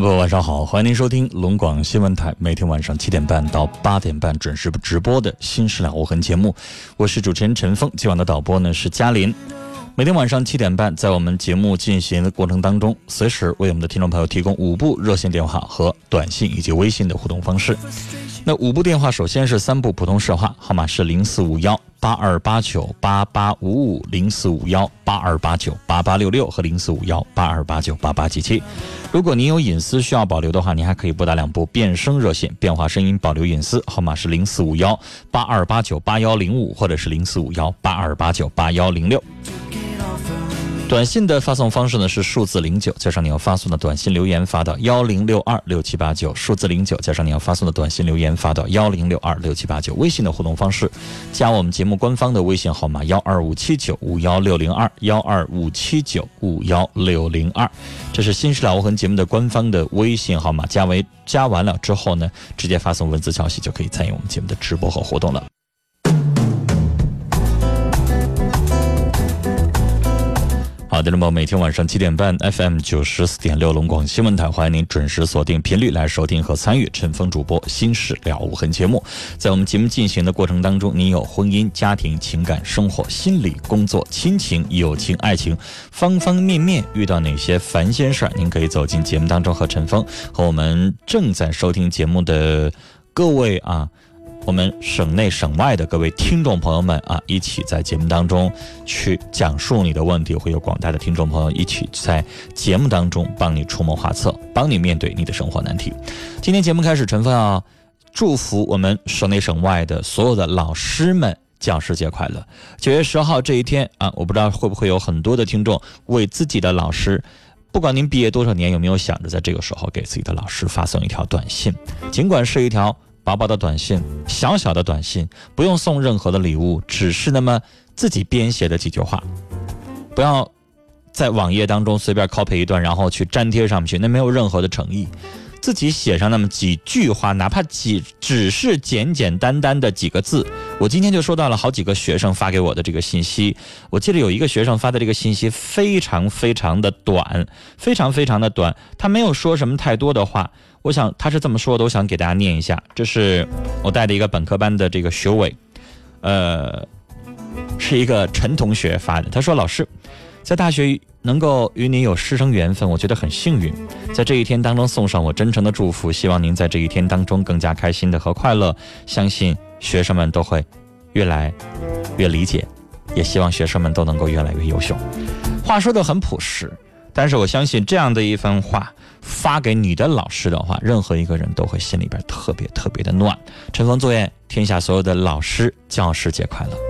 众朋友，晚上好，欢迎您收听龙广新闻台每天晚上七点半到八点半准时直播的《新事了无痕》节目，我是主持人陈峰，今晚的导播呢是嘉林。每天晚上七点半，在我们节目进行的过程当中，随时为我们的听众朋友提供五部热线电话和短信以及微信的互动方式。那五部电话，首先是三部普通市话，号码是零四五幺八二八九八八五五、零四五幺八二八九八八六六和零四五幺八二八九八八七七。如果您有隐私需要保留的话，您还可以拨打两部变声热线，变化声音保留隐私，号码是零四五幺八二八九八幺零五或者是零四五幺八二八九八幺零六。短信的发送方式呢是数字零九加上你要发送的短信留言发到幺零六二六七八九，数字零九加上你要发送的短信留言发到幺零六二六七八九。微信的互动方式，加我们节目官方的微信号码幺二五七九五幺六零二幺二五七九五幺六零二，这是新事了无痕节目的官方的微信号码。加为加完了之后呢，直接发送文字消息就可以参与我们节目的直播和活动了。好的，那么每天晚上七点半，FM 九十四点六龙广新闻台，欢迎您准时锁定频率来收听和参与陈峰主播《心事了无痕》节目。在我们节目进行的过程当中，您有婚姻、家庭、情感、生活、心理、工作、亲情、友情、爱情，方方面面遇到哪些烦心事儿，您可以走进节目当中和陈峰和我们正在收听节目的各位啊。我们省内省外的各位听众朋友们啊，一起在节目当中去讲述你的问题，会有广大的听众朋友一起在节目当中帮你出谋划策，帮你面对你的生活难题。今天节目开始，陈峰啊，祝福我们省内省外的所有的老师们教师节快乐！九月十号这一天啊，我不知道会不会有很多的听众为自己的老师，不管您毕业多少年，有没有想着在这个时候给自己的老师发送一条短信，尽管是一条。薄薄的短信，小小的短信，不用送任何的礼物，只是那么自己编写的几句话，不要在网页当中随便 copy 一段，然后去粘贴上去，那没有任何的诚意。自己写上那么几句话，哪怕几只是简简单单的几个字。我今天就收到了好几个学生发给我的这个信息，我记得有一个学生发的这个信息非常非常的短，非常非常的短，他没有说什么太多的话。我想他是这么说的，我想给大家念一下。这是我带的一个本科班的这个学委，呃，是一个陈同学发的。他说：“老师，在大学能够与您有师生缘分，我觉得很幸运。在这一天当中送上我真诚的祝福，希望您在这一天当中更加开心的和快乐。相信学生们都会越来越理解，也希望学生们都能够越来越优秀。”话说的很朴实，但是我相信这样的一番话。发给你的老师的话，任何一个人都会心里边特别特别的暖。陈峰作愿天下所有的老师教师节快乐。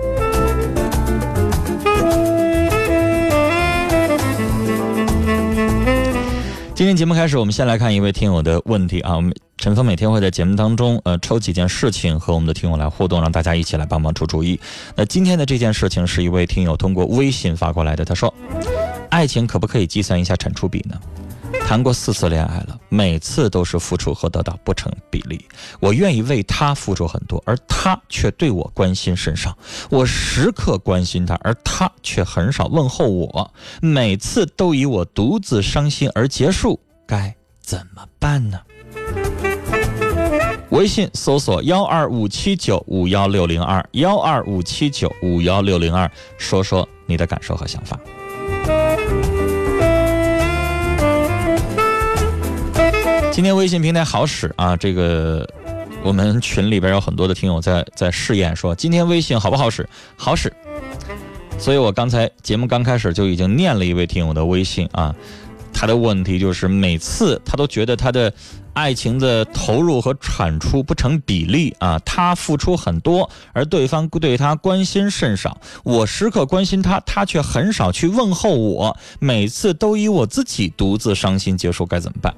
今天节目开始，我们先来看一位听友的问题啊。我们陈峰每天会在节目当中，呃，抽几件事情和我们的听友来互动，让大家一起来帮忙出主意。那今天的这件事情是一位听友通过微信发过来的，他说：“爱情可不可以计算一下产出比呢？”谈过四次恋爱了，每次都是付出和得到不成比例。我愿意为他付出很多，而他却对我关心甚少。我时刻关心他，而他却很少问候我。每次都以我独自伤心而结束，该怎么办呢？微信搜索幺二五七九五幺六零二幺二五七九五幺六零二，说说你的感受和想法。今天微信平台好使啊，这个我们群里边有很多的听友在在试验，说今天微信好不好使？好使。所以我刚才节目刚开始就已经念了一位听友的微信啊，他的问题就是每次他都觉得他的爱情的投入和产出不成比例啊，他付出很多，而对方对他关心甚少。我时刻关心他，他却很少去问候我，每次都以我自己独自伤心结束，该怎么办？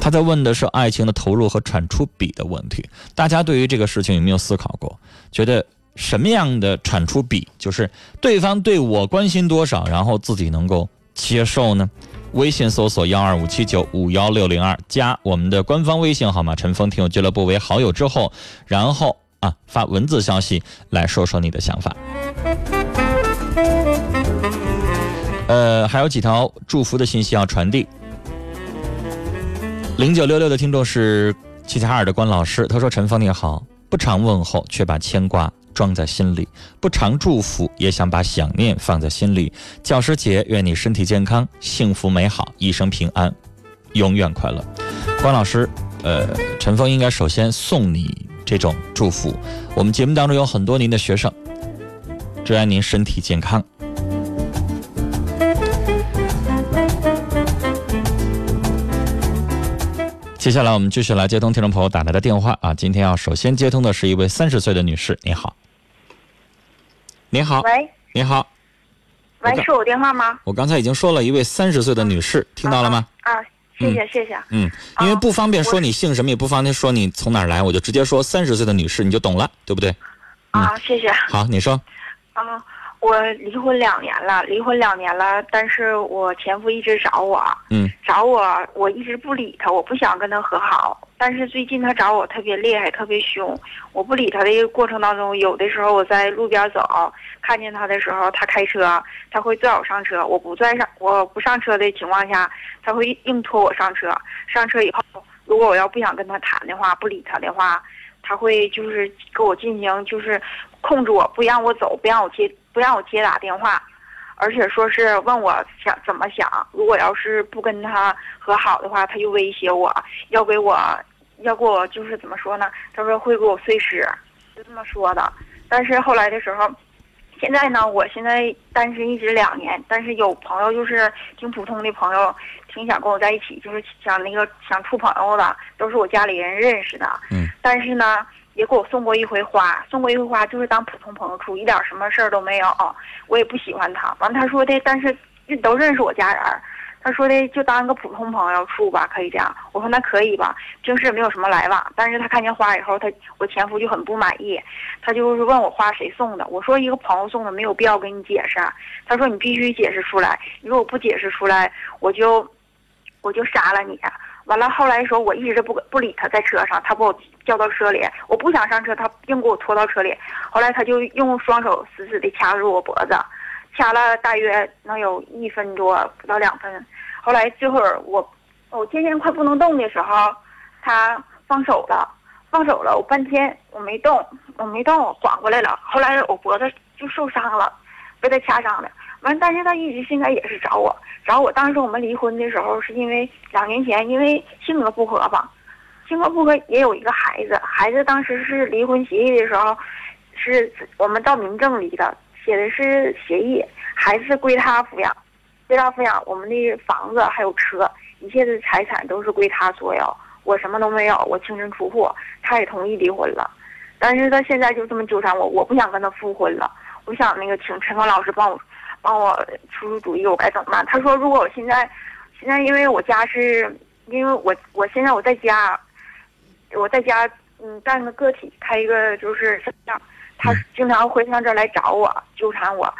他在问的是爱情的投入和产出比的问题。大家对于这个事情有没有思考过？觉得什么样的产出比，就是对方对我关心多少，然后自己能够接受呢？微信搜索幺二五七九五幺六零二，加我们的官方微信号码“陈峰听友俱乐部”为好友之后，然后啊发文字消息来说说你的想法。呃，还有几条祝福的信息要传递。零九六六的听众是齐齐哈尔的关老师，他说：“陈峰你好，不常问候，却把牵挂装在心里；不常祝福，也想把想念放在心里。教师节，愿你身体健康，幸福美好，一生平安，永远快乐。”关老师，呃，陈峰应该首先送你这种祝福。我们节目当中有很多您的学生，祝愿您身体健康。接下来我们继续来接通听众朋友打来的电话啊！今天要首先接通的是一位三十岁的女士，你好，你好，喂，你好，喂，是我电话吗？我刚才已经说了一位三十岁的女士，听到了吗？啊，谢谢谢谢。嗯，因为不方便说你姓什么，也不方便说你从哪儿来，我就直接说三十岁的女士，你就懂了，对不对？啊，谢谢。好，你说，啊，我离婚两年了，离婚两年了，但是我前夫一直找我，嗯找我，我一直不理他，我不想跟他和好。但是最近他找我特别厉害，特别凶。我不理他的一个过程当中，有的时候我在路边走，看见他的时候，他开车，他会拽我上车。我不拽上，我不上车的情况下，他会硬拖我上车。上车以后，如果我要不想跟他谈的话，不理他的话，他会就是给我进行就是控制我，不让我走，不让我接，不让我接打电话。而且说是问我想怎么想，如果要是不跟他和好的话，他就威胁我要给我，要给我就是怎么说呢？他说会给我碎尸，就这么说的。但是后来的时候，现在呢，我现在单身一直两年，但是有朋友就是挺普通的朋友，挺想跟我在一起，就是想那个想处朋友的，都是我家里人认识的。嗯。但是呢，也给我送过一回花，送过一回花就是当普通朋友处，一点什么事儿都没有。我也不喜欢他。完，他说的，但是都认识我家人儿。他说的就当个普通朋友处吧，可以这样。我说那可以吧，平时也没有什么来往。但是他看见花以后，他我前夫就很不满意，他就是问我花谁送的。我说一个朋友送的，没有必要跟你解释。他说你必须解释出来，你如果不解释出来，我就我就杀了你。完了，后来说我一直不不理他，在车上，他把我叫到车里，我不想上车，他硬给我拖到车里。后来他就用双手死死地掐住我脖子。掐了大约能有一分多，不到两分。后来这会儿我，我渐渐快不能动的时候，他放手了，放手了。我半天我没动，我没动，我缓过来了。后来我脖子就受伤了，被他掐伤的。完，但是他一直现在也是找我，找我。当时我们离婚的时候，是因为两年前因为性格不合吧，性格不合也有一个孩子，孩子当时是离婚协议的时候，是我们到民政离的。写的是协议，孩子归他抚养，归他抚养。我们的房子还有车，一切的财产都是归他所有，我什么都没有，我净身出户。他也同意离婚了，但是他现在就这么纠缠我，我不想跟他复婚了。我想那个请陈刚老师帮我，帮我出出主意，我该怎么办？他说，如果我现在，现在因为我家是，因为我我现在我在家，我在家嗯干个个体，开一个就是这样。他经常会上这儿来找我，纠缠我，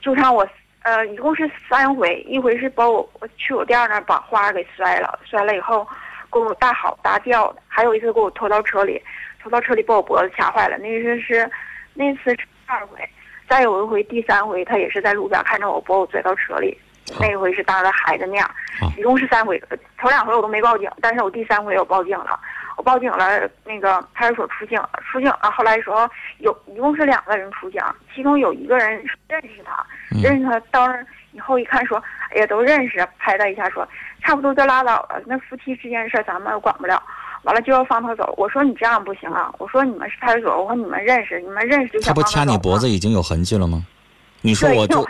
纠缠我，呃，一共是三回，一回是把我我去我店那儿把花给摔了，摔了以后，给我大吼大叫的，还有一次给我拖到车里，拖到车里把我脖子掐坏了，那次是，那次是二回，再有一回第三回，他也是在路边看着我把我拽到车里，那一回是当着孩子面，一共是三回，头两回我都没报警，但是我第三回我报警了，我报警了，那个派出所出警了，出警了。后来说有一共是两个人出警，其中有一个人认识他，认识他到那以后一看说，哎呀都认识，拍他一下说，差不多就拉倒了，那夫妻之间的事儿咱们管不了。完了就要放他走，我说你这样不行啊！我说你们是派出所，我说你们认识，你们认识就他不掐你脖子已经有痕迹了吗？你说我就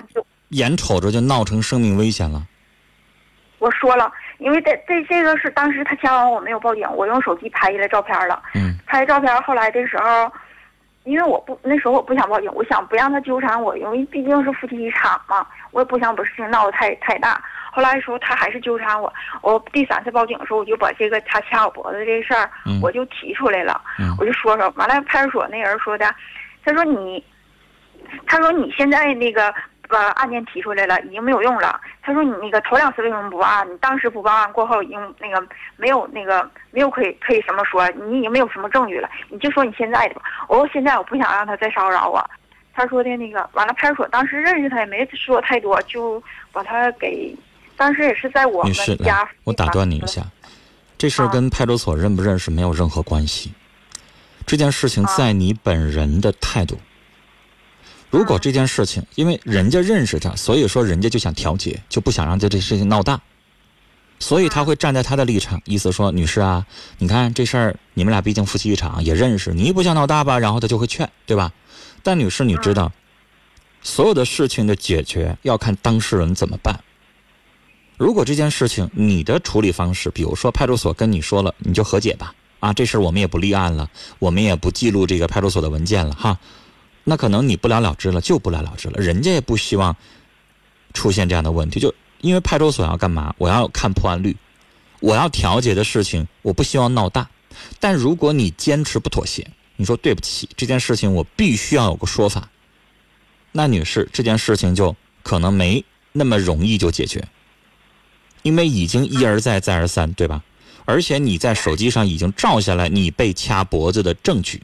眼瞅着就闹成生命危险了。我说了，因为这这这个是当时他掐完我没有报警，我用手机拍下来照片了。嗯。拍照片后来的时候，因为我不那时候我不想报警，我想不让他纠缠我，因为毕竟是夫妻一场嘛，我也不想把事情闹得太太大。后来的时候他还是纠缠我，我第三次报警的时候，我就把这个他掐我脖子这事儿，我就提出来了，我就说说，完了派出所那人说的，他说你，他说你现在那个把案件提出来了，已经没有用了。他说你那个头两次为什么不报案？你当时不报案过后，已经那个没有那个没有可以可以什么说，你已经没有什么证据了，你就说你现在的吧。我说现在我不想让他再骚扰我。他说的那个完了，派出所当时认识他也没说太多，就把他给。当时也是在我们家。我打断你一下，这事儿跟派出所认不认识没有任何关系。这件事情在你本人的态度。如果这件事情，因为人家认识他，所以说人家就想调解，就不想让这这事情闹大，所以他会站在他的立场，意思说：“女士啊，你看这事儿，你们俩毕竟夫妻一场，也认识，你不想闹大吧？”然后他就会劝，对吧？但女士，你知道，所有的事情的解决要看当事人怎么办。如果这件事情你的处理方式，比如说派出所跟你说了，你就和解吧，啊，这事儿我们也不立案了，我们也不记录这个派出所的文件了，哈，那可能你不了了之了，就不了了之了，人家也不希望出现这样的问题，就因为派出所要干嘛？我要看破案率，我要调解的事情，我不希望闹大。但如果你坚持不妥协，你说对不起，这件事情我必须要有个说法，那女士，这件事情就可能没那么容易就解决。因为已经一而再再而三，对吧？而且你在手机上已经照下来你被掐脖子的证据，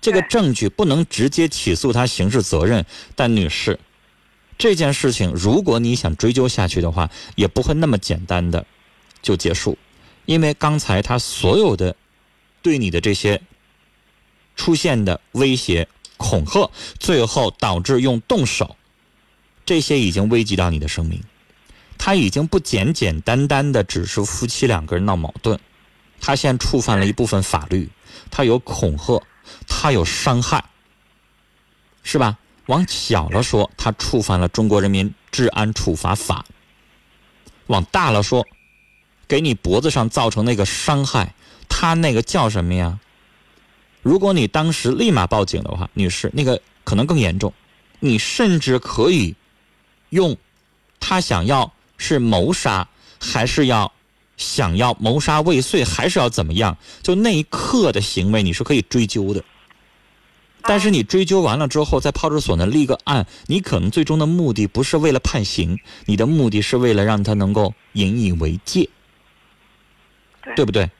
这个证据不能直接起诉他刑事责任。但女士，这件事情如果你想追究下去的话，也不会那么简单的就结束，因为刚才他所有的对你的这些出现的威胁、恐吓，最后导致用动手，这些已经危及到你的生命。他已经不简简单单的只是夫妻两个人闹矛盾，他现在触犯了一部分法律，他有恐吓，他有伤害，是吧？往小了说，他触犯了中国人民治安处罚法；往大了说，给你脖子上造成那个伤害，他那个叫什么呀？如果你当时立马报警的话，女士，那个可能更严重，你甚至可以用他想要。是谋杀，还是要想要谋杀未遂，还是要怎么样？就那一刻的行为，你是可以追究的。但是你追究完了之后，在派出所呢立个案，你可能最终的目的不是为了判刑，你的目的是为了让他能够引以为戒，对不对？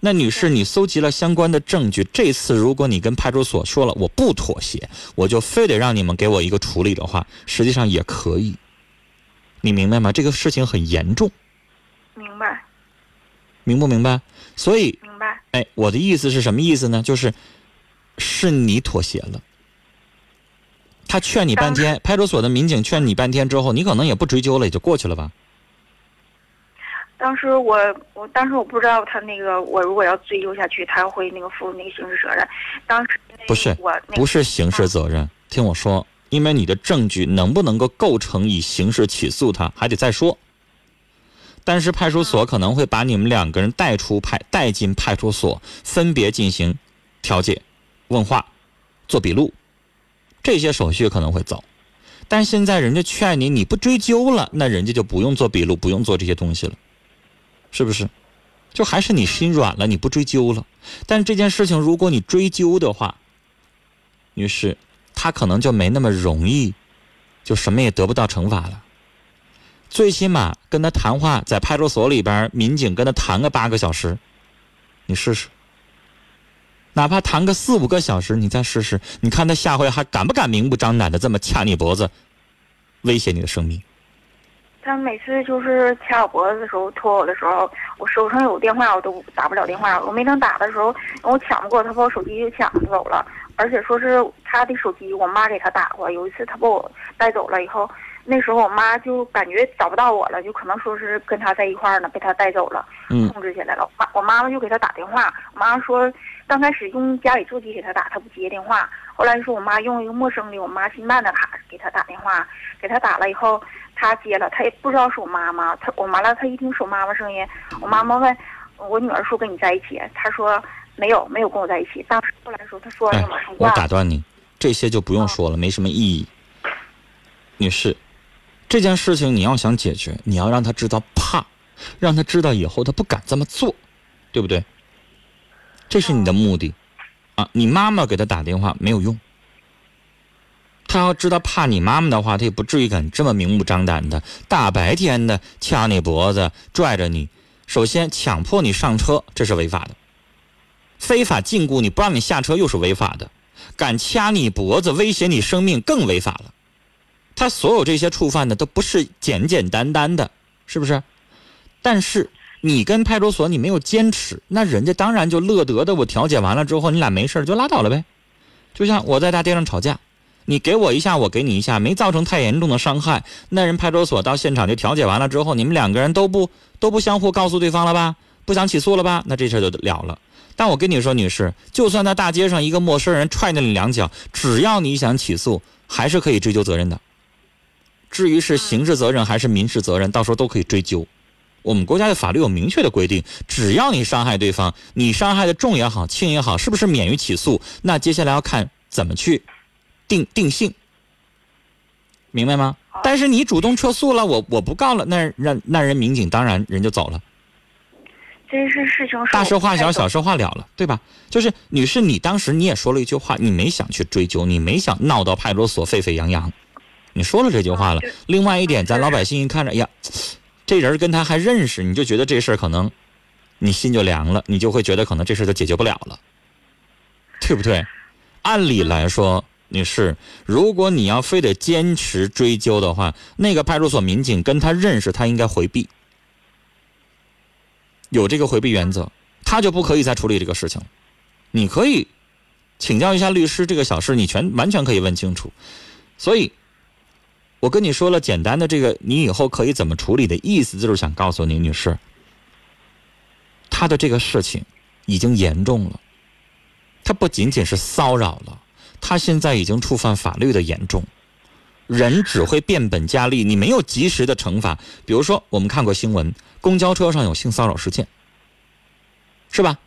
那女士，你搜集了相关的证据，这次如果你跟派出所说了我不妥协，我就非得让你们给我一个处理的话，实际上也可以。你明白吗？这个事情很严重。明白。明不明白？所以。明白。哎，我的意思是什么意思呢？就是是你妥协了。他劝你半天，派出所的民警劝你半天之后，你可能也不追究了，也就过去了吧。当时我，我当时我不知道他那个，我如果要追究下去，他会那个负那个刑事责任。当时不是我，不是刑事责任。听我说。因为你的证据能不能够构成以刑事起诉他，还得再说。但是派出所可能会把你们两个人带出派，带进派出所，分别进行调解、问话、做笔录，这些手续可能会走。但现在人家劝你，你不追究了，那人家就不用做笔录，不用做这些东西了，是不是？就还是你心软了，你不追究了。但这件事情如果你追究的话，女士。他可能就没那么容易，就什么也得不到惩罚了。最起码跟他谈话，在派出所里边，民警跟他谈个八个小时，你试试。哪怕谈个四五个小时，你再试试，你看他下回还敢不敢明目张胆的这么掐你脖子，威胁你的生命？他每次就是掐我脖子的时候、拖我的时候，我手上有电话我都打不了电话。我没等打的时候，我抢不过，他把我手机就抢走了。而且说是他的手机，我妈给他打过。有一次他把我带走了以后，那时候我妈就感觉找不到我了，就可能说是跟他在一块儿呢，被他带走了，嗯控制起来了。妈，我妈妈就给他打电话，我妈妈说刚开始用家里座机给他打，他不接电话。后来说我妈用一个陌生的我妈新办的卡给他打电话，给他打了以后。他接了，他也不知道是我妈妈。他我完了，他一听是我妈妈声音，我妈妈问我女儿说跟你在一起，他说没有，没有跟我在一起。当时后来说他说完哎就马上，我。打断你，这些就不用说了，没什么意义。女士，这件事情你要想解决，你要让他知道怕，让他知道以后他不敢这么做，对不对？这是你的目的啊！你妈妈给他打电话没有用，他要知道怕你妈妈的话，他也不至于敢这么明目张胆的大白天的掐你脖子、拽着你。首先，强迫你上车，这是违法的。非法禁锢你不让你下车又是违法的，敢掐你脖子威胁你生命更违法了。他所有这些触犯的都不是简简单单的，是不是？但是你跟派出所你没有坚持，那人家当然就乐得的。我调解完了之后，你俩没事就拉倒了呗。就像我在大街上吵架，你给我一下，我给你一下，没造成太严重的伤害，那人派出所到现场就调解完了之后，你们两个人都不都不相互告诉对方了吧？不想起诉了吧？那这事就了了。但我跟你说，女士，就算在大街上一个陌生人踹了你两脚，只要你想起诉，还是可以追究责任的。至于是刑事责任还是民事责任，到时候都可以追究。我们国家的法律有明确的规定，只要你伤害对方，你伤害的重也好，轻也好，是不是免于起诉？那接下来要看怎么去定定性，明白吗？但是你主动撤诉了，我我不告了，那让那人民警当然人就走了。这是事情是大事化小，小事。化了了，对吧？就是女士，你当时你也说了一句话，你没想去追究，你没想闹到派出所沸沸扬扬，你说了这句话了嗯。另外一点，嗯咱老百姓一看着，哎呀，这人跟他还认识，你就觉得这事儿可能你心就凉了，你就会觉得可能这事儿就解决不了了，对不对？按理来说，女士，如果你要非得坚持追究的话，那个派出所民警跟他认识，他应该回避。有这个回避原则，他就不可以再处理这个事情。你可以请教一下律师，这个小事你全完全可以问清楚。所以，我跟你说了简单的这个，你以后可以怎么处理的意思，就是想告诉你，女士，他的这个事情已经严重了，他不仅仅是骚扰了，他现在已经触犯法律的严重。人只会变本加厉，你没有及时的惩罚。比如说，我们看过新闻，公交车上有性骚扰事件，是吧？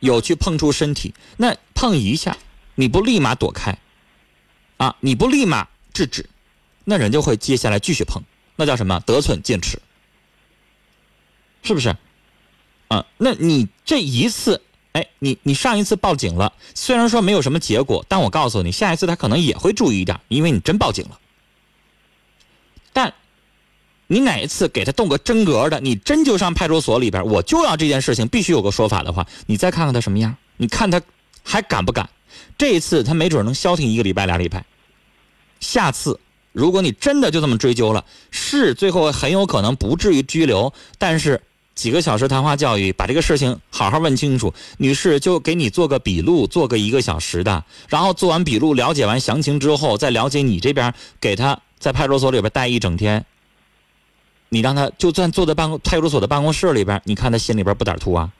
有去碰触身体，那碰一下，你不立马躲开，啊，你不立马制止，那人就会接下来继续碰，那叫什么？得寸进尺，是不是？啊，那你这一次，哎，你你上一次报警了，虽然说没有什么结果，但我告诉你，下一次他可能也会注意一点，因为你真报警了。你哪一次给他动个真格的，你真就上派出所里边，我就要这件事情必须有个说法的话，你再看看他什么样，你看他还敢不敢？这一次他没准能消停一个礼拜俩礼拜，下次如果你真的就这么追究了，是最后很有可能不至于拘留，但是几个小时谈话教育，把这个事情好好问清楚。女士就给你做个笔录，做个一个小时的，然后做完笔录，了解完详情之后，再了解你这边给他在派出所里边待一整天。你让他就算坐在办公派出所的办公室里边，你看他心里边不胆突啊？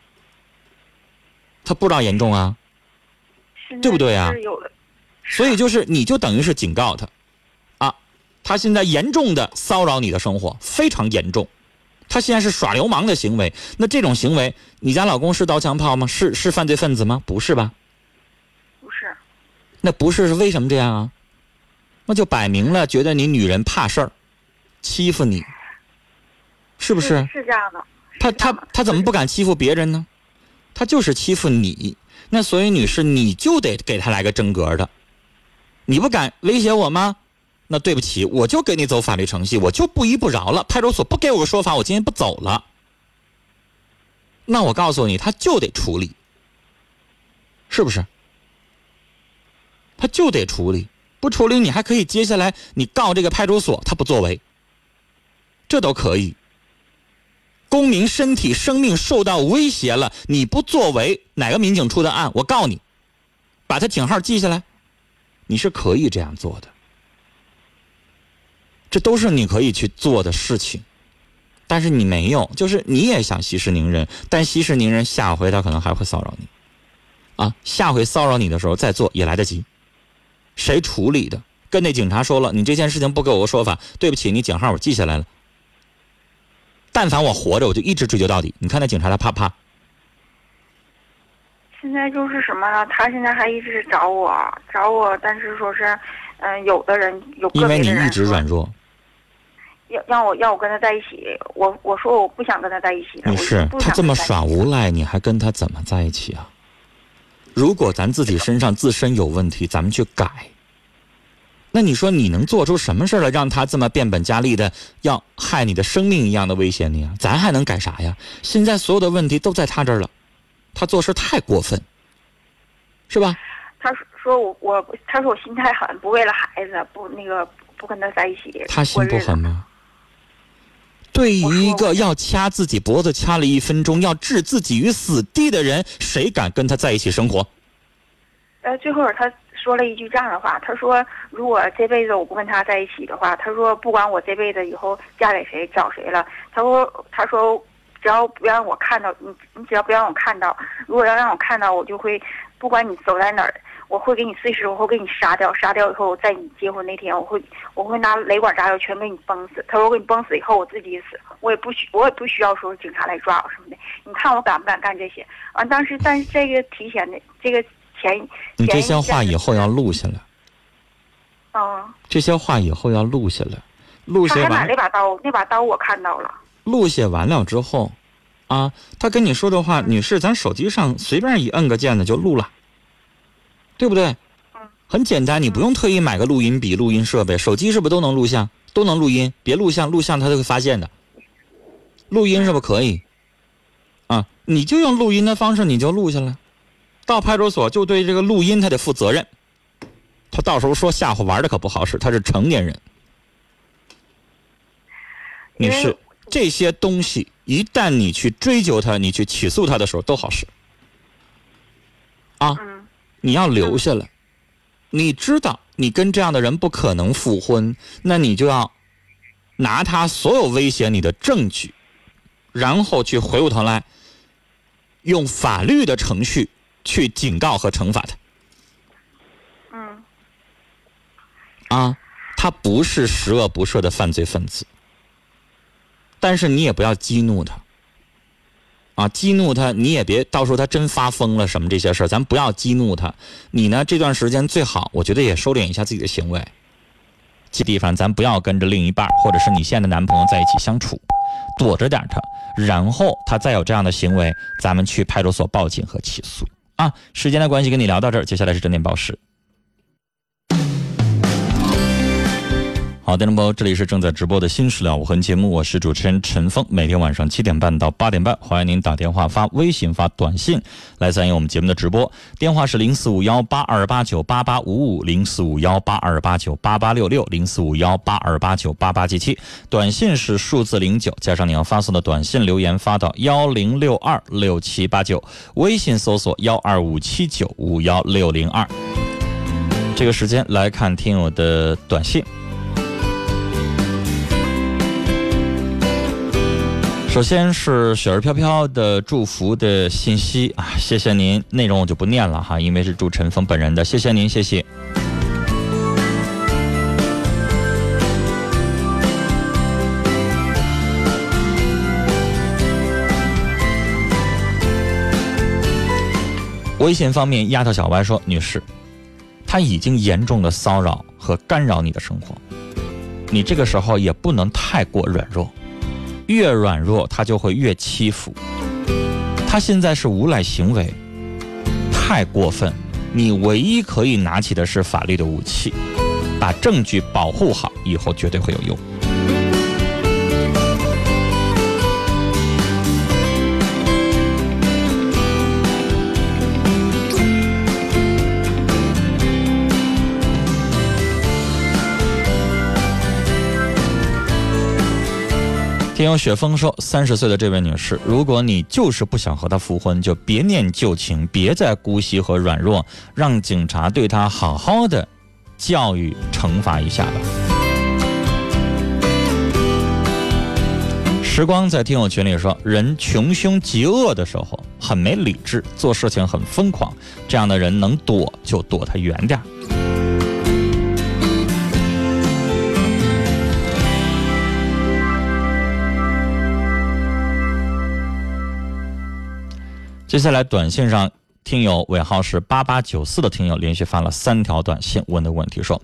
他不知道严重啊，对不对啊所以就是你就等于是警告他，啊，他现在严重的骚扰你的生活，非常严重，他现在是耍流氓的行为。那这种行为，你家老公是刀枪炮吗？是是犯罪分子吗？不是吧？不是，那不是是为什么这样啊？那就摆明了觉得你女人怕事儿，欺负你，是不是？是这样的。他他他怎么不敢欺负别人呢？他就是欺负你。那所以女士，你就得给他来个真格的。你不敢威胁我吗？那对不起，我就给你走法律程序，我就不依不饶了。派出所不给我个说法，我今天不走了。那我告诉你，他就得处理，是不是？他就得处理，不处理你还可以接下来你告这个派出所，他不作为。这都可以。公民身体生命受到威胁了，你不作为，哪个民警出的案，我告你，把他警号记下来，你是可以这样做的。这都是你可以去做的事情，但是你没有，就是你也想息事宁人，但息事宁人下回他可能还会骚扰你，啊，下回骚扰你的时候再做也来得及。谁处理的？跟那警察说了，你这件事情不给我个说法，对不起，你警号我记下来了。但凡我活着，我就一直追究到底。你看那警察他怕不怕？现在就是什么呢？他现在还一直找我，找我，但是说是，嗯，有的人有因为你一直软弱。要让我要我跟他在一起，我我说我不想跟他在一起。你是，他这么耍无赖，你还跟他怎么在一起啊？如果咱自己身上自身有问题，咱们去改。那你说你能做出什么事来，让他这么变本加厉的要害你的生命一样的威胁你啊？咱还能改啥呀？现在所有的问题都在他这儿了，他做事太过分，是吧？他说我我他说我心太狠，不为了孩子，不那个不跟他在一起。他心不狠吗？对于一个要掐自己脖子掐了一分钟，要置自己于死地的人，谁敢跟他在一起生活？呃，最后他说了一句这样的话，他说：“如果这辈子我不跟他在一起的话，他说不管我这辈子以后嫁给谁找谁了，他说他说只要不让我看到你，你只要不让我看到，如果要让我看到，我就会不管你走在哪儿。”我会给你碎尸，我会给你杀掉，杀掉以后，在你结婚那天，我会我会拿雷管炸药全给你崩死。他说我给你崩死以后，我自己死，我也不需我也不需要说警察来抓我什么的。你看我敢不敢干这些？完，当时但是这个提前的这个前，你这些话以后要录下来。嗯。这些话以后要录下来，录下完。他买那把刀，那把刀我看到了。录下完了之后，啊，他跟你说的话，女士，咱手机上随便一摁个键子就录了。对不对？很简单，你不用特意买个录音笔、录音设备，手机是不是都能录像、都能录音？别录像，录像他都会发现的。录音是不是可以？啊，你就用录音的方式，你就录下来，到派出所就对这个录音他得负责任。他到时候说吓唬玩的可不好使，他是成年人。女士，这些东西一旦你去追究他，你去起诉他的时候都好使。啊。你要留下来，你知道你跟这样的人不可能复婚，那你就要拿他所有威胁你的证据，然后去回过头来用法律的程序去警告和惩罚他。嗯。啊，他不是十恶不赦的犯罪分子，但是你也不要激怒他。啊，激怒他，你也别到时候他真发疯了什么这些事儿，咱不要激怒他。你呢，这段时间最好，我觉得也收敛一下自己的行为。这地方咱不要跟着另一半或者是你现在的男朋友在一起相处，躲着点他。然后他再有这样的行为，咱们去派出所报警和起诉。啊，时间的关系，跟你聊到这儿，接下来是整点报时。好的，那么这里是正在直播的《新史料无痕》节目，我是主持人陈峰。每天晚上七点半到八点半，欢迎您打电话、发微信、发短信来参与我们节目的直播。电话是零四五幺八二八九八八五五，零四五幺八二八九八八六六，零四五幺八二八九八八七七。短信是数字零九，加上你要发送的短信留言发到幺零六二六七八九。微信搜索幺二五七九五幺六零二。这个时间来看听友的短信。首先是雪儿飘飘的祝福的信息啊，谢谢您，内容我就不念了哈，因为是祝陈峰本人的，谢谢您，谢谢。微信方面，丫头小歪说：“女士，他已经严重的骚扰和干扰你的生活，你这个时候也不能太过软弱。”越软弱，他就会越欺负。他现在是无赖行为，太过分。你唯一可以拿起的是法律的武器，把证据保护好，以后绝对会有用。听友雪峰说：“三十岁的这位女士，如果你就是不想和他复婚，就别念旧情，别再姑息和软弱，让警察对他好好的教育惩罚一下吧。”时光在听友群里说：“人穷凶极恶的时候很没理智，做事情很疯狂，这样的人能躲就躲他远点儿。”接下来，短信上听友尾号是八八九四的听友连续发了三条短信，问的问题说：“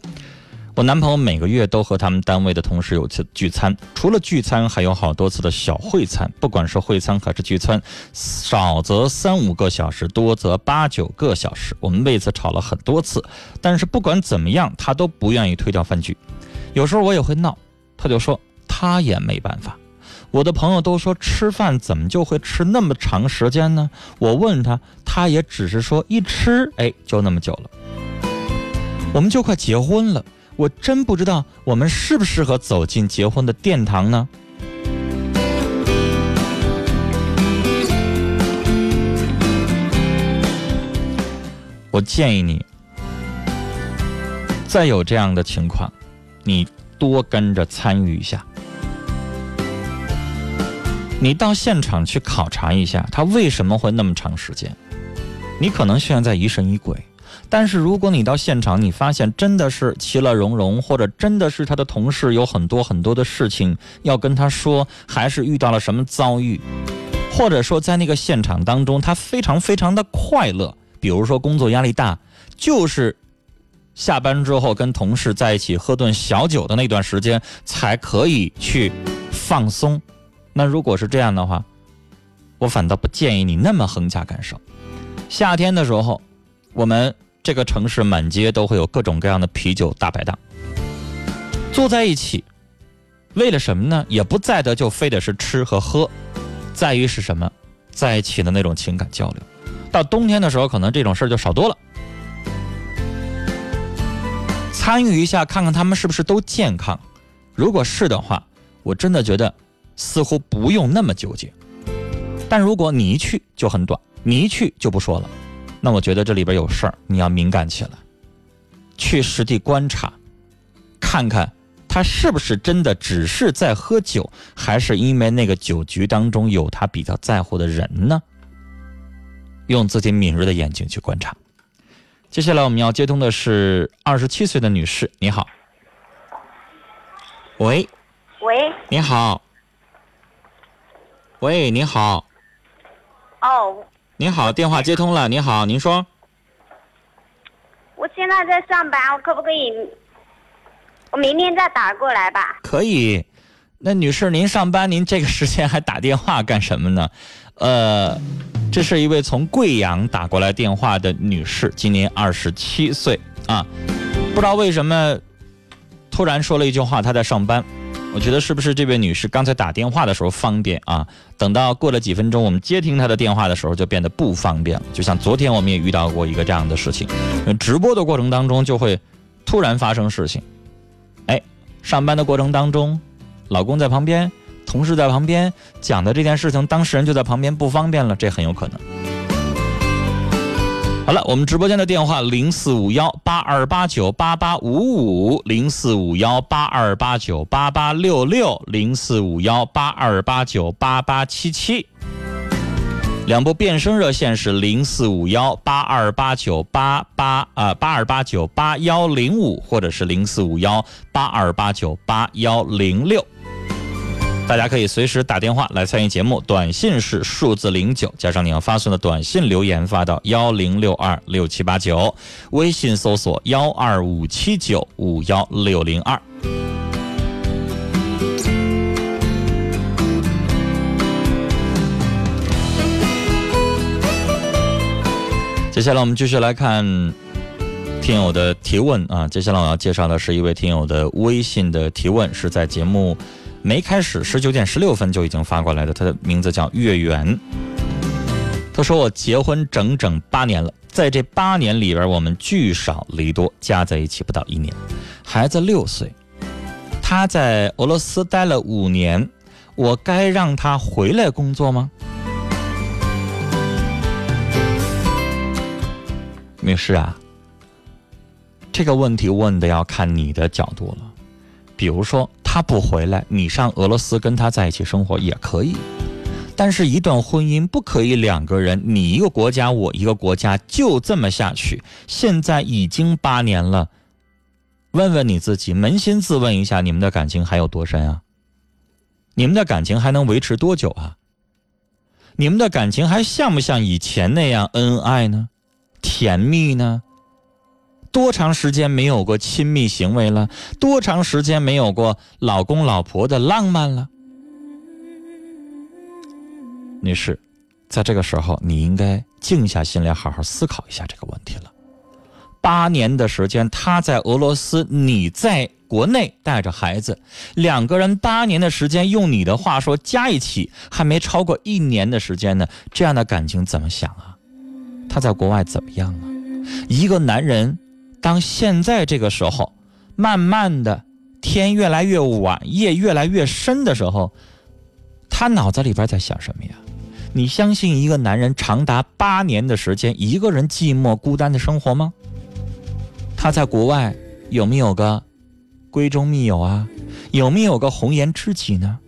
我男朋友每个月都和他们单位的同事有次聚餐，除了聚餐，还有好多次的小会餐。不管是会餐还是聚餐，少则三五个小时，多则八九个小时。我们为此吵了很多次，但是不管怎么样，他都不愿意推掉饭局。有时候我也会闹，他就说他也没办法。”我的朋友都说吃饭怎么就会吃那么长时间呢？我问他，他也只是说一吃，哎，就那么久了。我们就快结婚了，我真不知道我们适不适合走进结婚的殿堂呢？我建议你，再有这样的情况，你多跟着参与一下。你到现场去考察一下，他为什么会那么长时间？你可能现在在疑神疑鬼，但是如果你到现场，你发现真的是其乐融融，或者真的是他的同事有很多很多的事情要跟他说，还是遇到了什么遭遇，或者说在那个现场当中，他非常非常的快乐，比如说工作压力大，就是下班之后跟同事在一起喝顿小酒的那段时间才可以去放松。那如果是这样的话，我反倒不建议你那么横加干涉。夏天的时候，我们这个城市满街都会有各种各样的啤酒大排档，坐在一起，为了什么呢？也不在的就非得是吃和喝，在于是什么？在一起的那种情感交流。到冬天的时候，可能这种事儿就少多了。参与一下，看看他们是不是都健康。如果是的话，我真的觉得。似乎不用那么纠结，但如果你一去就很短，你一去就不说了，那我觉得这里边有事儿，你要敏感起来，去实地观察，看看他是不是真的只是在喝酒，还是因为那个酒局当中有他比较在乎的人呢？用自己敏锐的眼睛去观察。接下来我们要接通的是二十七岁的女士，你好，喂，喂，你好。喂，你好。哦。您好，电话接通了。您好，您说。我现在在上班，我可不可以？我明天再打过来吧。可以。那女士，您上班，您这个时间还打电话干什么呢？呃，这是一位从贵阳打过来电话的女士，今年二十七岁啊。不知道为什么，突然说了一句话，她在上班。我觉得是不是这位女士刚才打电话的时候方便啊？等到过了几分钟，我们接听她的电话的时候就变得不方便了。就像昨天我们也遇到过一个这样的事情，直播的过程当中就会突然发生事情。哎，上班的过程当中，老公在旁边，同事在旁边讲的这件事情，当事人就在旁边不方便了，这很有可能。好了，我们直播间的电话零四五幺八二八九八八五五，零四五幺八二八九八八六六，零四五幺八二八九八八七七。两部变声热线是零四五幺八二八九八八啊八二八九八幺零五，或者是零四五幺八二八九八幺零六。大家可以随时打电话来参与节目，短信是数字零九加上你要发送的短信留言发到幺零六二六七八九，微信搜索幺二五七九五幺六零二。接下来我们继续来看听友的提问啊，接下来我要介绍的是一位听友的微信的提问，是在节目。没开始，十九点十六分就已经发过来的。他的名字叫月圆。他说：“我结婚整整八年了，在这八年里边，我们聚少离多，加在一起不到一年。孩子六岁，他在俄罗斯待了五年，我该让他回来工作吗？女士啊，这个问题问的要看你的角度了。比如说，他不回来，你上俄罗斯跟他在一起生活也可以。但是，一段婚姻不可以两个人，你一个国家，我一个国家，就这么下去。现在已经八年了，问问你自己，扪心自问一下，你们的感情还有多深啊？你们的感情还能维持多久啊？你们的感情还像不像以前那样恩爱呢？甜蜜呢？多长时间没有过亲密行为了？多长时间没有过老公老婆的浪漫了？女士，在这个时候，你应该静下心来，好好思考一下这个问题了。八年的时间，他在俄罗斯，你在国内带着孩子，两个人八年的时间，用你的话说，加一起还没超过一年的时间呢。这样的感情怎么想啊？他在国外怎么样啊？一个男人。当现在这个时候，慢慢的天越来越晚，夜越来越深的时候，他脑子里边在想什么呀？你相信一个男人长达八年的时间一个人寂寞孤单的生活吗？他在国外有没有个闺中密友啊？有没有个红颜知己呢？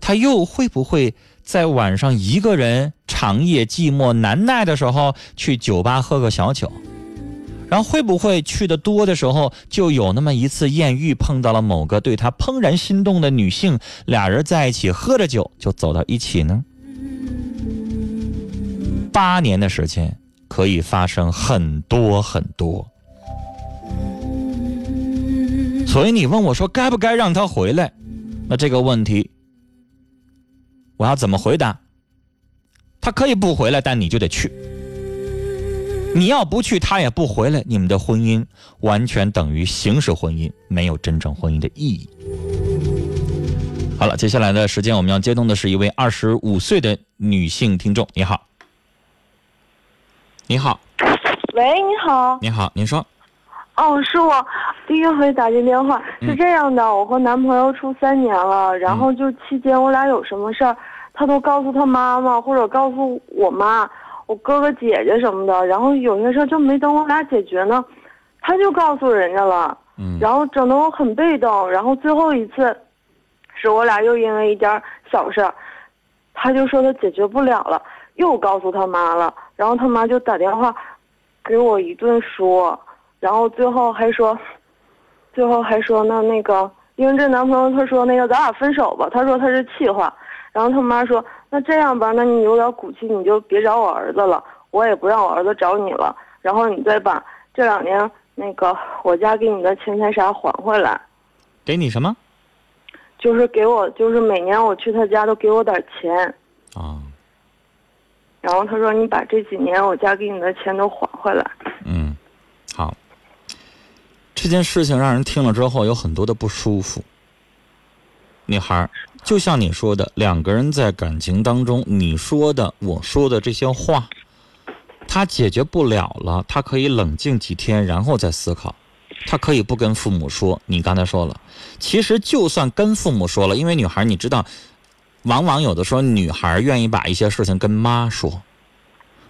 他又会不会在晚上一个人长夜寂寞难耐的时候去酒吧喝个小酒？然后会不会去的多的时候，就有那么一次艳遇，碰到了某个对他怦然心动的女性，俩人在一起喝着酒就走到一起呢？八年的时间可以发生很多很多，所以你问我说该不该让他回来？那这个问题我要怎么回答？他可以不回来，但你就得去。你要不去，他也不回来，你们的婚姻完全等于形式婚姻，没有真正婚姻的意义。好了，接下来的时间我们要接通的是一位二十五岁的女性听众，你好，你好，喂，你好，你好，您说，哦，是我第一回打这电话，是这样的，我和男朋友处三年了，然后就期间我俩有什么事儿，他都告诉他妈妈或者告诉我妈。我哥哥姐姐什么的，然后有些事就没等我俩解决呢，他就告诉人家了，嗯，然后整得我很被动。然后最后一次，是我俩又因为一点小事，他就说他解决不了了，又告诉他妈了。然后他妈就打电话给我一顿说，然后最后还说，最后还说那那个，因为这男朋友他说那个咱俩分手吧，他说他是气话。然后他妈说：“那这样吧，那你有点骨气，你就别找我儿子了，我也不让我儿子找你了。然后你再把这两年那个我家给你的钱财啥还回来。”给你什么？就是给我，就是每年我去他家都给我点钱。啊。然后他说：“你把这几年我家给你的钱都还回来。”嗯，好。这件事情让人听了之后有很多的不舒服。女孩。就像你说的，两个人在感情当中，你说的、我说的这些话，他解决不了了，他可以冷静几天，然后再思考。他可以不跟父母说。你刚才说了，其实就算跟父母说了，因为女孩，你知道，往往有的时候女孩愿意把一些事情跟妈说。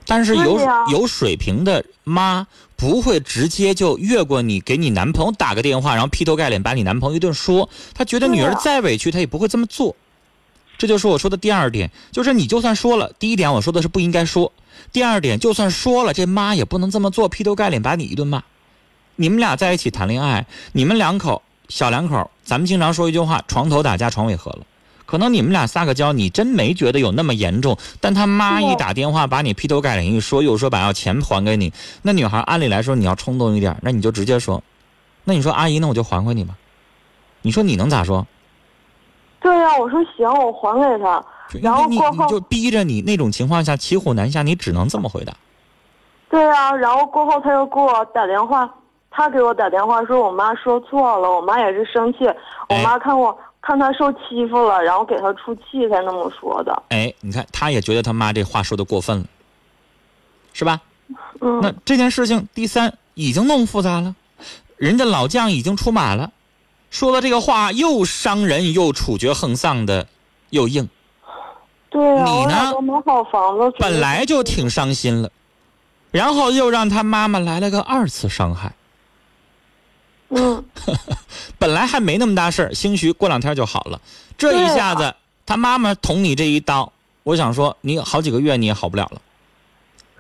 但是有有水平的妈不会直接就越过你，给你男朋友打个电话，然后劈头盖脸把你男朋友一顿说。她觉得女儿再委屈，她也不会这么做。这就是我说的第二点，就是你就算说了，第一点我说的是不应该说，第二点就算说了，这妈也不能这么做，劈头盖脸把你一顿骂。你们俩在一起谈恋爱，你们两口小两口，咱们经常说一句话：床头打架，床尾和了。可能你们俩撒个娇，你真没觉得有那么严重。但他妈一打电话把你劈头盖脸一说，又说把要钱还给你，那女孩按理来说你要冲动一点，那你就直接说，那你说阿姨，那我就还回你吧。你说你能咋说？对呀，我说行，我还给他。然后过后就逼着你那种情况下骑虎难下，你只能这么回答。对呀，然后过后他又给我打电话，他给我打电话说我妈说错了，我妈也是生气，我妈看我。看他受欺负了，然后给他出气才那么说的。哎，你看，他也觉得他妈这话说的过分了，是吧？嗯。那这件事情，第三已经弄复杂了，人家老将已经出马了，说了这个话又伤人又处决横丧的，又硬，对啊，你呢买好房子，本来就挺伤心了，然后又让他妈妈来了个二次伤害。嗯，本来还没那么大事儿，兴许过两天就好了。这一下子，他妈妈捅你这一刀，我想说，你好几个月你也好不了了。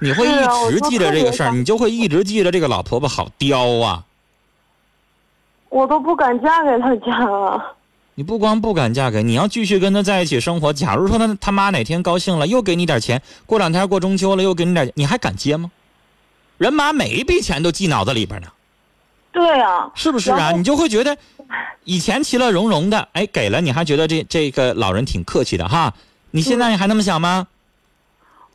你会一直记着这个事儿，你就会一直记着这个老婆婆好刁啊！我都不敢嫁给他家了。你不光不敢嫁给，你要继续跟他在一起生活。假如说他他妈哪天高兴了，又给你点钱，过两天过中秋了又给你点，你还敢接吗？人妈每一笔钱都记脑子里边呢。对啊，是不是啊？你就会觉得，以前其乐融融的，哎，给了你还觉得这这个老人挺客气的哈。你现在还那么想吗？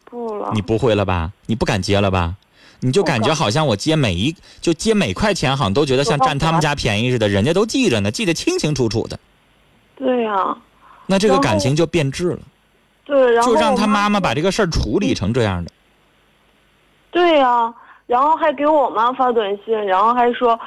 不了。你不会了吧？你不敢接了吧？你就感觉好像我接每一就接每块钱，好像都觉得像占他们家便宜似的，人家都记着呢，记得清清楚楚的。对呀、那这个感情就变质了，对，然后就让他妈妈把这个事儿处理成这样的。对呀、然后还给我妈发短信，然后还说，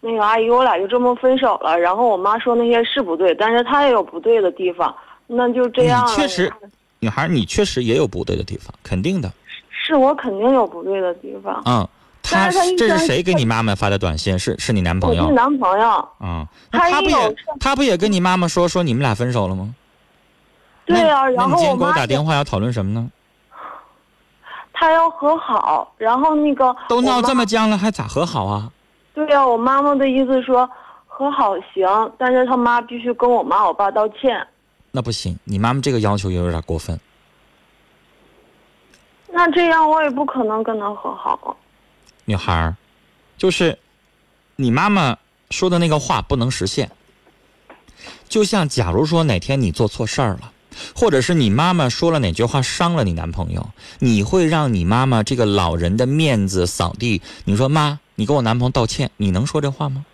那个阿姨，我俩就这么分手了。然后我妈说那些是不对，但是她也有不对的地方，那就这样确实，女孩，你确实也有不对的地方，肯定的。是我肯定有不对的地方。嗯，他但是他一这是谁给你妈妈发的短信？是是你男朋友？男朋友，嗯，他不也一有事他不也跟你妈妈说说你们俩分手了吗？对呀、然后你今天给我打电话要讨论什么呢？她要和好，然后那个都闹这么僵了，还咋和好啊？对呀、我妈妈的意思说和好行，但是他妈必须跟我妈我爸道歉。那不行，你妈妈这个要求也有点过分。那这样我也不可能跟他和好。女孩儿，就是你妈妈说的那个话不能实现。就像假如说哪天你做错事儿了，或者是你妈妈说了哪句话伤了你男朋友，你会让你妈妈这个老人的面子扫地？你说妈，你跟我男朋友道歉，你能说这话吗？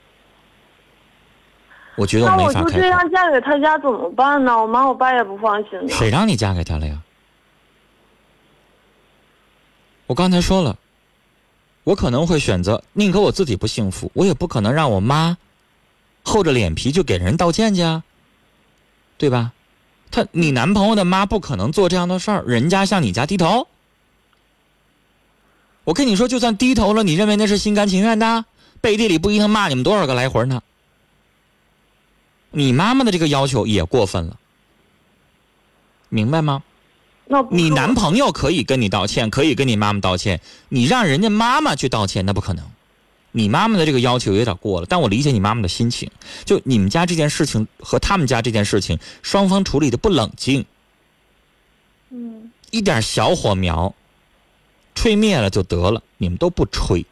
我觉得我没法开口。我就这样嫁给他家怎么办呢？我妈我爸也不放心呢。谁让你嫁给他了呀？我刚才说了，我可能会选择宁可我自己不幸福，我也不可能让我妈厚着脸皮就给人道歉去啊，对吧？他你男朋友的妈不可能做这样的事儿，人家向你家低头。我跟你说，就算低头了，你认为那是心甘情愿的？背地里不一定骂你们多少个来回呢？你妈妈的这个要求也过分了，明白吗？那你男朋友可以跟你道歉，可以跟你妈妈道歉，你让人家妈妈去道歉，那不可能。你妈妈的这个要求有点过了，但我理解你妈妈的心情。就你们家这件事情和他们家这件事情，双方处理的不冷静，嗯，一点小火苗，吹灭了就得了，你们都不吹。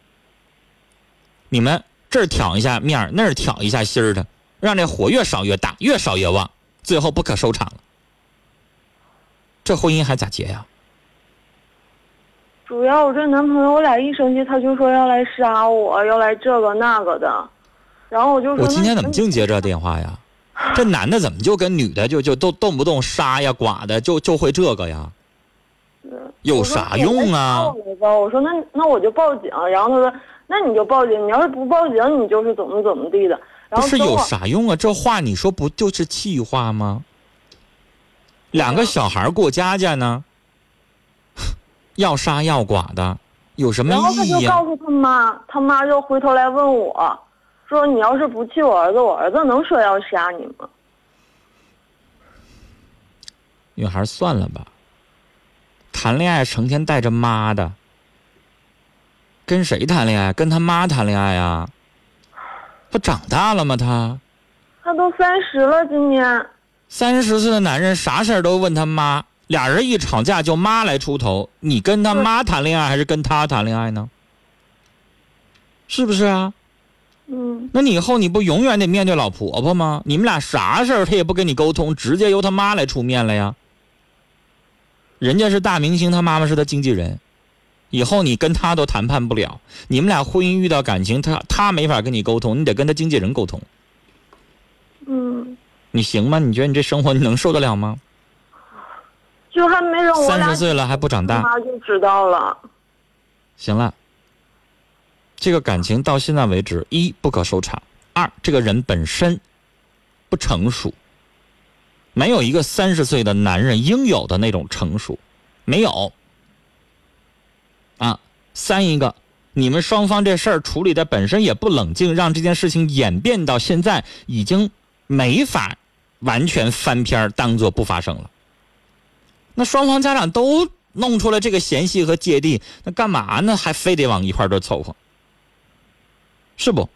你们这儿挑一下面儿，那儿挑一下心儿的，让这火越烧越大，越烧越旺，最后不可收场了。这婚姻还咋结呀？主要我这男朋友，我俩一生气他就说要来杀我，要来这个那个的，然后我就说我今天怎么净接这电话呀？这男的怎么就跟女的就就都动不动杀呀剐的，就就会这个呀？有啥用啊？我说那那我就报警，然后他说那你就报警，你要是不报警，你就是怎么怎么地的。然不是有啥用啊？这话你说不就是气话吗？两个小孩过家家呢，要杀要剐的，有什么意义然后他？就告诉他妈，他妈就回头来问我，说你要是不气我儿子，我儿子能说要杀你吗？女孩算了吧，谈恋爱成天带着妈的，跟谁谈恋爱？跟他妈谈恋爱啊？不长大了吗？他他都三十了，今年。三十岁的男人啥事儿都问他妈，俩人一吵架就妈来出头。你跟他妈谈恋爱还是跟他谈恋爱呢？是不是啊？嗯，那你以后你不永远得面对老婆婆吗？你们俩啥事儿他也不跟你沟通，直接由他妈来出面了呀。人家是大明星，他妈妈是他经纪人，以后你跟他都谈判不了。你们俩婚姻遇到感情，他他没法跟你沟通，你得跟他经纪人沟通。嗯，你行吗？你觉得你这生活你能受得了吗？就还没等我俩三十岁了还不长大，他妈就知道了。行了，这个感情到现在为止，一不可收场，二这个人本身不成熟，没有一个三十岁的男人应有的那种成熟，没有。啊，三一个，你们双方这事儿处理的本身也不冷静，让这件事情演变到现在已经没法完全翻篇儿，当做不发生了。那双方家长都弄出了这个嫌隙和芥蒂，那干嘛呢？还非得往一块儿这凑合，是不？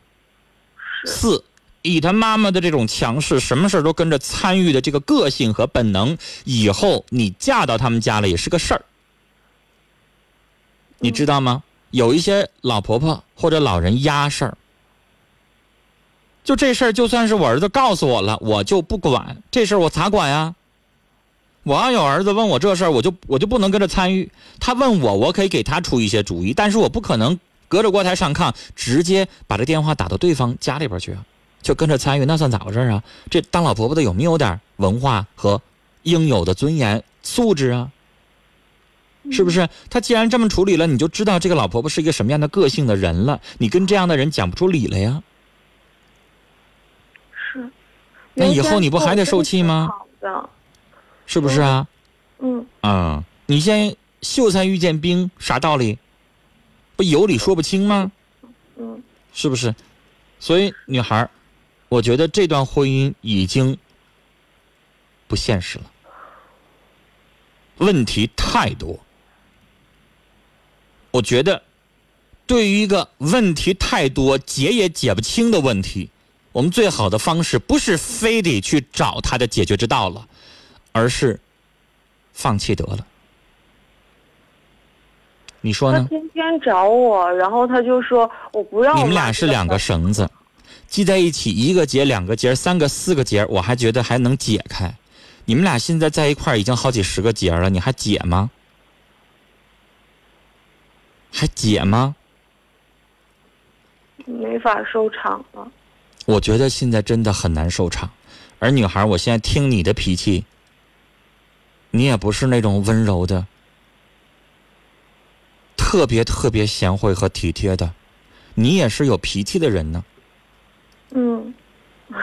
四，以他妈妈的这种强势，什么事儿都跟着参与的这个个性和本能，以后你嫁到他们家了也是个事儿。你知道吗？有一些老婆婆或者老人压事儿，就这事儿，就算是我儿子告诉我了，我就不管这事儿，我咋管呀？我要有儿子问我这事儿，我就我就不能跟着参与。他问我，我可以给他出一些主意，但是我不可能隔着锅台上炕，直接把这电话打到对方家里边去啊，就跟着参与，那算咋回事啊？这当老婆婆的有没有点文化和应有的尊严素质啊？是不是？他既然这么处理了，你就知道这个老婆婆是一个什么样的个性的人了。你跟这样的人讲不出理来呀。是。那以后你不还得受气吗？好的。是不是啊？嗯。啊，你先秀才遇见兵，啥道理？不有理说不清吗？嗯。是不是？所以女孩我觉得这段婚姻已经不现实了，问题太多。我觉得，对于一个问题太多、解也解不清的问题，我们最好的方式不是非得去找他的解决之道了，而是放弃得了。你说呢？他天天找我，然后他就说我不要。你们俩是两个绳子，系在一起，一个结、两个结、三个、四个结，我还觉得还能解开。你们俩现在在一块儿已经好几十个结了，你还解吗？还解吗？没法收场了。我觉得现在真的很难收场。而女孩，我现在听你的脾气，你也不是那种温柔的、特别特别贤惠和体贴的，你也是有脾气的人呢。嗯。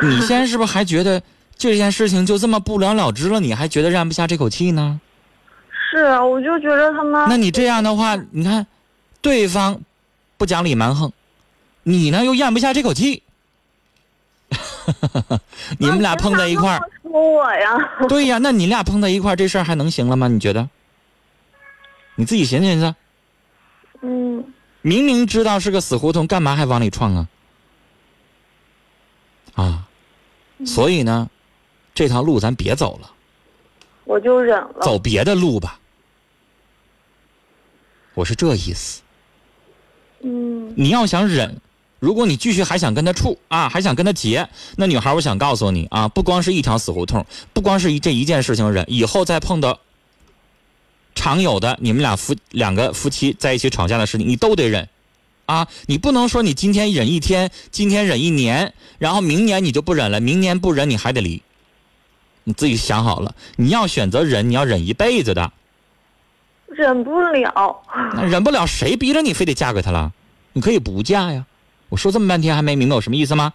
你现在是不是还觉得这件事情就这么不了了之了？你还觉得咽不下这口气呢？是啊，我就觉得他妈。那你这样的话，你看。对方不讲理蛮横，你呢又咽不下这口气，你们俩碰在一块儿，说我呀？对呀，那你俩碰在一块儿，这事儿还能行了吗？你觉得？你自己寻思寻思。嗯。明明知道是个死胡同，干嘛还往里撞啊？啊，所以呢，这条路咱别走了。我就忍了。走别的路吧。我是这意思。嗯，你要想忍，如果你继续还想跟他处啊，还想跟他结，那女孩，我想告诉你啊，不光是一条死胡同，不光是一这一件事情忍，以后再碰到常有的你们俩夫两个夫妻在一起吵架的事情，你都得忍啊，你不能说你今天忍一天，今天忍一年，然后明年你就不忍了，明年不忍你还得离，你自己想好了，你要选择忍，你要忍一辈子的。忍不了，那忍不了，谁逼着你非得嫁给他了？你可以不嫁呀。我说这么半天还没明白我什么意思吗？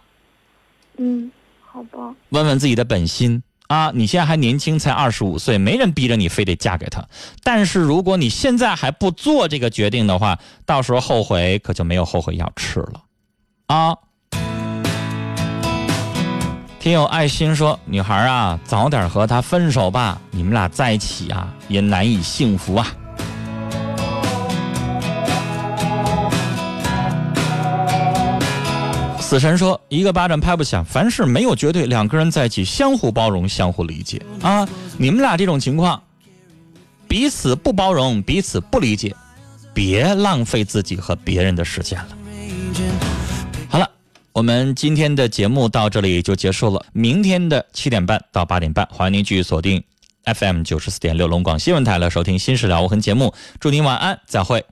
嗯，好吧。问问自己的本心啊！你现在还年轻，才二十五岁，没人逼着你非得嫁给他。但是如果你现在还不做这个决定的话，到时候后悔可就没有后悔药吃了啊！听友爱心说：“女孩啊，早点和他分手吧，你们俩在一起啊也难以幸福啊。”死神说：“一个巴掌拍不响，凡事没有绝对，两个人在一起相互包容，相互理解啊！你们俩这种情况，彼此不包容，彼此不理解，别浪费自己和别人的时间了。”好了，我们今天的节目到这里就结束了。明天的七点半到八点半，欢迎您继续锁定 FM 九十四点六龙广新闻台来收听《新事了无痕》节目。祝您晚安，再会。